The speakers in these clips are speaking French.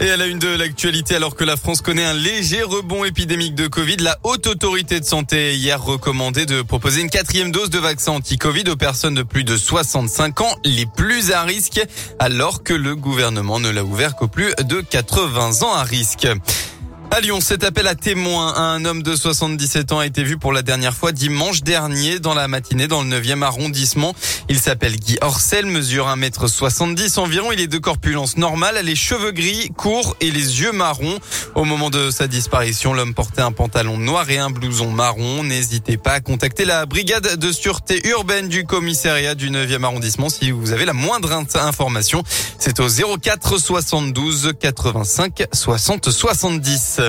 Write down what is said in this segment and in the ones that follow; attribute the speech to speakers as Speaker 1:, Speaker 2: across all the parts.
Speaker 1: Et à la une de l'actualité, alors que la France connaît un léger rebond épidémique de Covid, la haute autorité de santé hier recommandé de proposer une quatrième dose de vaccin anti-Covid aux personnes de plus de 65 ans les plus à risque, alors que le gouvernement ne l'a ouvert qu'aux plus de 80 ans à risque. À cet appel à témoins un homme de 77 ans a été vu pour la dernière fois dimanche dernier dans la matinée dans le 9e arrondissement. Il s'appelle Guy Orcel, mesure 1m70 environ. Il est de corpulence normale, les cheveux gris, courts et les yeux marrons. Au moment de sa disparition, l'homme portait un pantalon noir et un blouson marron. N'hésitez pas à contacter la brigade de sûreté urbaine du commissariat du 9e arrondissement si vous avez la moindre information. C'est au 04 72 85 60 70.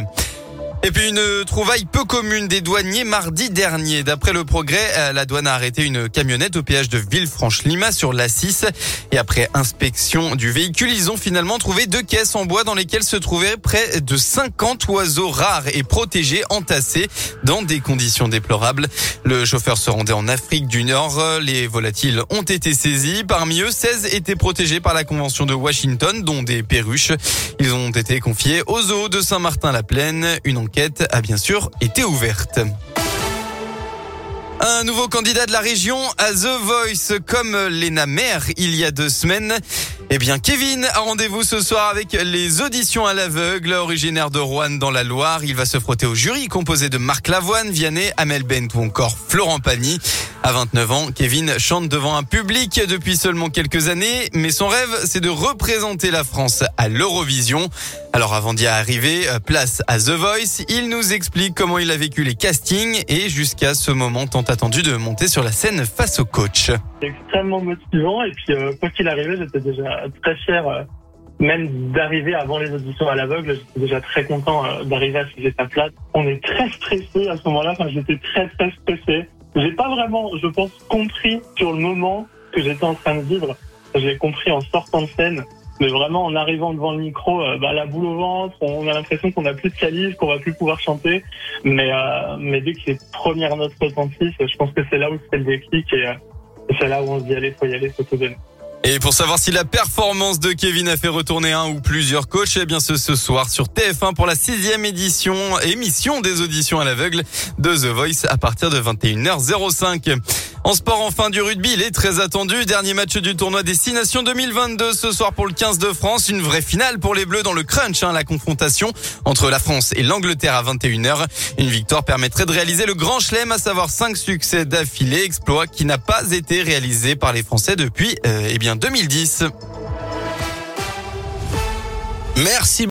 Speaker 1: Et puis une trouvaille peu commune des douaniers mardi dernier. D'après le progrès, euh, la douane a arrêté une camionnette au péage de Villefranche-Lima sur la 6. Et après inspection du véhicule, ils ont finalement trouvé deux caisses en bois dans lesquelles se trouvaient près de 50 oiseaux rares et protégés entassés dans des conditions déplorables. Le chauffeur se rendait en Afrique du Nord. Les volatiles ont été saisis. Parmi eux, 16 étaient protégés par la Convention de Washington, dont des perruches. Ils ont été confiés aux zoos de Saint-Martin-la-Plaine. Une a bien sûr été ouverte. Un nouveau candidat de la région à The Voice, comme Lena Mer il y a deux semaines. Eh bien, Kevin a rendez-vous ce soir avec les auditions à l'aveugle, originaire de Rouen dans la Loire. Il va se frotter au jury composé de Marc Lavoine, Vianney, Amel Bent ou encore Florent Pagny. À 29 ans, Kevin chante devant un public depuis seulement quelques années, mais son rêve, c'est de représenter la France à l'Eurovision. Alors avant d'y arriver, euh, place à The Voice, il nous explique comment il a vécu les castings et jusqu'à ce moment tant attendu de monter sur la scène face au coach.
Speaker 2: Extrêmement motivant et puis euh, quoi qu'il arrivait, j'étais déjà très fier euh, même d'arriver avant les auditions à l'aveugle, j'étais déjà très content d'arriver à ces étapes-là. On est très stressé à ce moment-là, enfin j'étais très très stressé. J'ai pas vraiment, je pense, compris sur le moment que j'étais en train de vivre. J'ai compris en sortant de scène. Mais vraiment, en arrivant devant le micro, euh, bah, la boule au ventre, on a l'impression qu'on n'a plus de calice, qu'on va plus pouvoir chanter. Mais, euh, mais dès que les premières notes retentissent, je pense que c'est là où c'est le déclic et, euh, c'est là où on se dit allez, faut y aller, faut tout donner.
Speaker 1: Et pour savoir si la performance de Kevin a fait retourner un ou plusieurs coachs, eh bien ce ce soir sur TF1 pour la sixième édition, émission des auditions à l'aveugle de The Voice à partir de 21h05. En sport, enfin du rugby, il est très attendu. Dernier match du tournoi Destination 2022 ce soir pour le 15 de France. Une vraie finale pour les Bleus dans le crunch, hein, la confrontation entre la France et l'Angleterre à 21h. Une victoire permettrait de réaliser le grand chelem, à savoir 5 succès d'affilée, exploit qui n'a pas été réalisé par les Français depuis euh, eh bien 2010. Merci.